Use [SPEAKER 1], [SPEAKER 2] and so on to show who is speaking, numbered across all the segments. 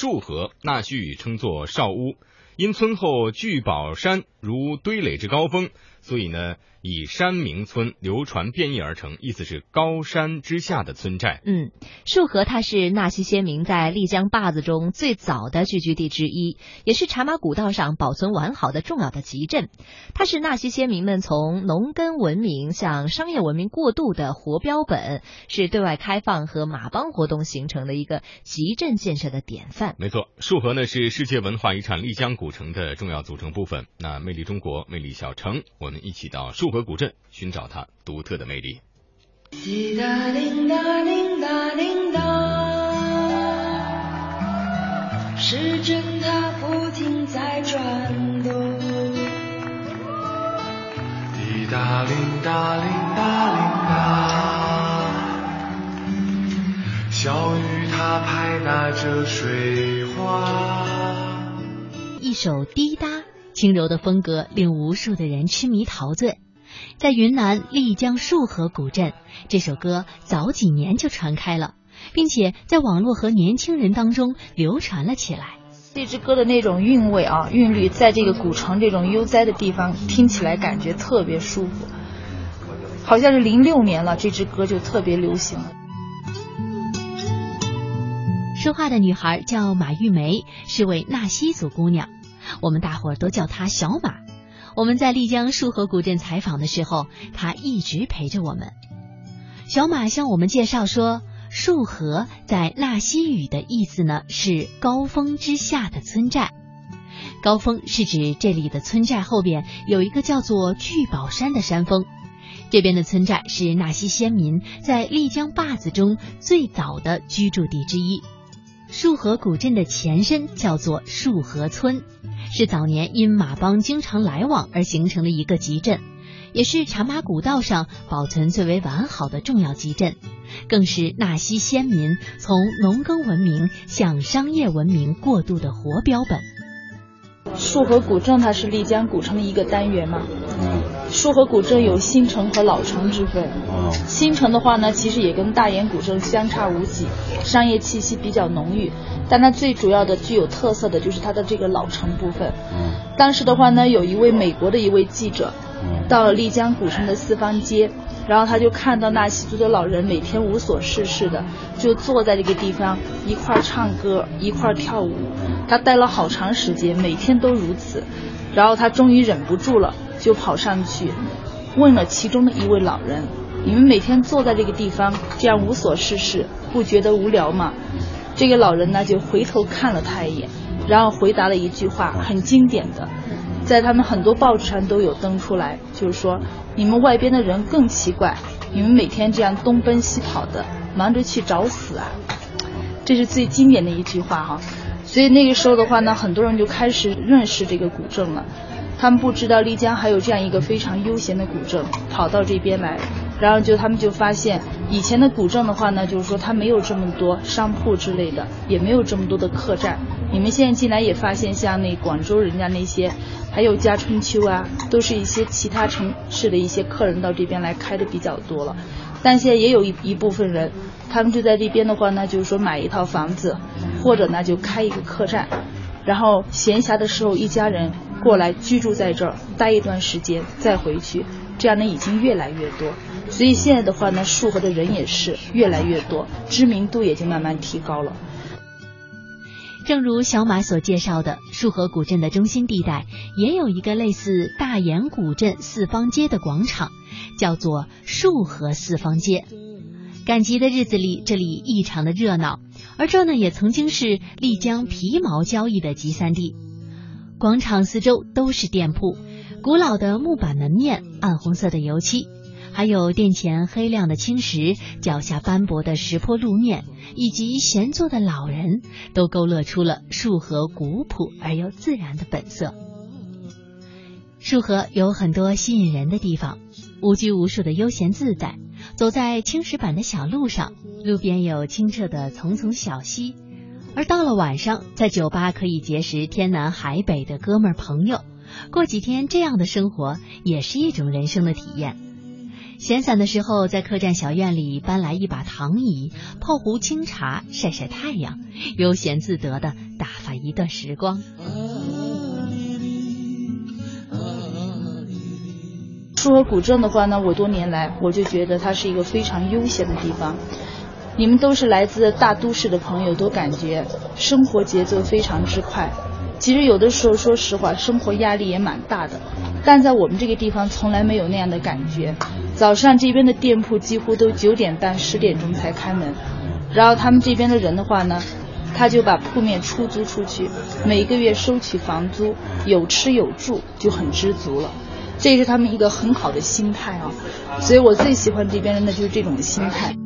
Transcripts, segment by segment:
[SPEAKER 1] 束河，纳西语称作少屋，因村后聚宝山如堆垒之高峰，所以呢。以山名村流传变异而成，意思是高山之下的村寨。
[SPEAKER 2] 嗯，束河它是纳西先民在丽江坝子中最早的聚居地之一，也是茶马古道上保存完好的重要的集镇。它是纳西先民们从农耕文明向商业文明过渡的活标本，是对外开放和马帮活动形成的一个集镇建设的典范。
[SPEAKER 1] 没错，束河呢是世界文化遗产丽江古城的重要组成部分。那魅力中国，魅力小城，我们一起到束。河古镇，寻找它独特的魅力。滴答铃答铃答铃答，时针它不停在转动。滴答铃答铃答铃答，小雨它拍打着水花。一首滴答，轻柔的风格令无数的人痴迷陶醉。在云南丽江束河古镇，这首歌早几年就传开了，并且在网络和年轻人当中流传了起来。
[SPEAKER 3] 这支歌的那种韵味啊，韵律，在这个古城这种悠哉的地方听起来感觉特别舒服。好像是零六年了，这支歌就特别流行了。
[SPEAKER 2] 说话的女孩叫马玉梅，是位纳西族姑娘，我们大伙儿都叫她小马。我们在丽江束河古镇采访的时候，她一直陪着我们。小马向我们介绍说，束河在纳西语的意思呢是高峰之下的村寨。高峰是指这里的村寨后边有一个叫做聚宝山的山峰。这边的村寨是纳西先民在丽江坝子中最早的居住地之一。束河古镇的前身叫做束河村。是早年因马帮经常来往而形成的一个集镇，也是茶马古道上保存最为完好的重要集镇，更是纳西先民从农耕文明向商业文明过渡的活标本。
[SPEAKER 3] 束河古镇它是丽江古城的一个单元嘛？束河古镇有新城和老城之分。新城的话呢，其实也跟大研古镇相差无几，商业气息比较浓郁。但它最主要的、具有特色的就是它的这个老城部分。嗯当时的话呢，有一位美国的一位记者，到了丽江古城的四方街，然后他就看到纳西族的老人每天无所事事的，就坐在这个地方一块唱歌、一块跳舞。他待了好长时间，每天都如此。然后他终于忍不住了，就跑上去问了其中的一位老人：“你们每天坐在这个地方这样无所事事，不觉得无聊吗？”这个老人呢，就回头看了他一眼，然后回答了一句话，很经典的，在他们很多报纸上都有登出来，就是说你们外边的人更奇怪，你们每天这样东奔西跑的，忙着去找死啊！这是最经典的一句话哈。所以那个时候的话呢，很多人就开始认识这个古镇了，他们不知道丽江还有这样一个非常悠闲的古镇，跑到这边来。然后就他们就发现，以前的古镇的话呢，就是说它没有这么多商铺之类的，也没有这么多的客栈。你们现在进来也发现，像那广州人家那些，还有家春秋啊，都是一些其他城市的一些客人到这边来开的比较多了。但现在也有一一部分人，他们就在这边的话呢，就是说买一套房子，或者呢就开一个客栈，然后闲暇的时候一家人过来居住在这儿，待一段时间再回去。这样呢已经越来越多，所以现在的话呢，束河的人也是越来越多，知名度也就慢慢提高了。
[SPEAKER 2] 正如小马所介绍的，束河古镇的中心地带也有一个类似大研古镇四方街的广场，叫做束河四方街。赶集的日子里，这里异常的热闹，而这呢也曾经是丽江皮毛交易的集散地。广场四周都是店铺。古老的木板门面，暗红色的油漆，还有殿前黑亮的青石，脚下斑驳的石坡路面，以及闲坐的老人，都勾勒出了束河古朴而又自然的本色。束河有很多吸引人的地方，无拘无束的悠闲自在，走在青石板的小路上，路边有清澈的丛丛小溪，而到了晚上，在酒吧可以结识天南海北的哥们儿朋友。过几天这样的生活也是一种人生的体验。闲散的时候，在客栈小院里搬来一把躺椅，泡壶清茶，晒晒太阳，悠闲自得的打发一段时光。
[SPEAKER 3] 束河古镇的话呢，我多年来我就觉得它是一个非常悠闲的地方。你们都是来自大都市的朋友，都感觉生活节奏非常之快。其实有的时候，说实话，生活压力也蛮大的。但在我们这个地方，从来没有那样的感觉。早上这边的店铺几乎都九点半、十点钟才开门，然后他们这边的人的话呢，他就把铺面出租出去，每个月收取房租，有吃有住，就很知足了。这是他们一个很好的心态啊。所以我最喜欢这边人的就是这种心态。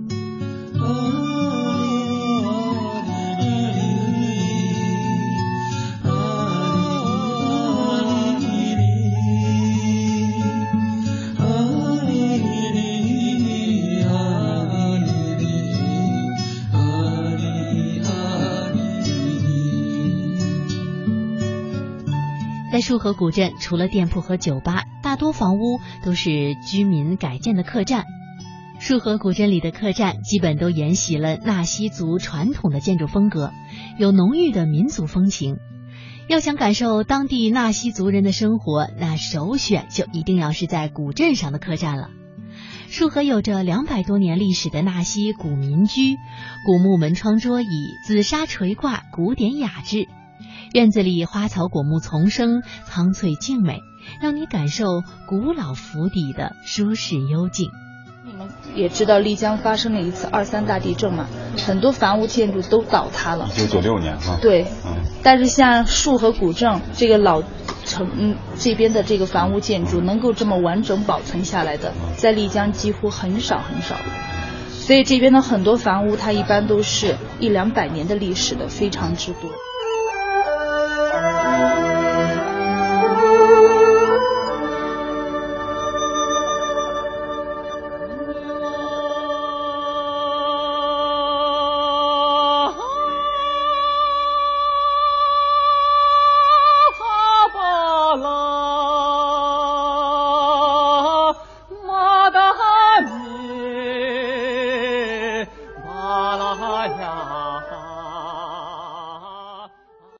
[SPEAKER 2] 在束河古镇除了店铺和酒吧，大多房屋都是居民改建的客栈。束河古镇里的客栈基本都沿袭了纳西族传统的建筑风格，有浓郁的民族风情。要想感受当地纳西族人的生活，那首选就一定要是在古镇上的客栈了。束河有着两百多年历史的纳西古民居，古木门窗桌椅，紫砂垂挂，古典雅致。院子里花草果木丛生，苍翠静美，让你感受古老府邸的舒适幽静。
[SPEAKER 3] 你们也知道丽江发生了一次二三大地震嘛，很多房屋建筑都倒塌了。
[SPEAKER 4] 一九九六年哈。
[SPEAKER 3] 对。嗯。但是像束河古镇这个老城这边的这个房屋建筑，能够这么完整保存下来的，在丽江几乎很少很少。所以这边的很多房屋，它一般都是一两百年的历史的，非常之多。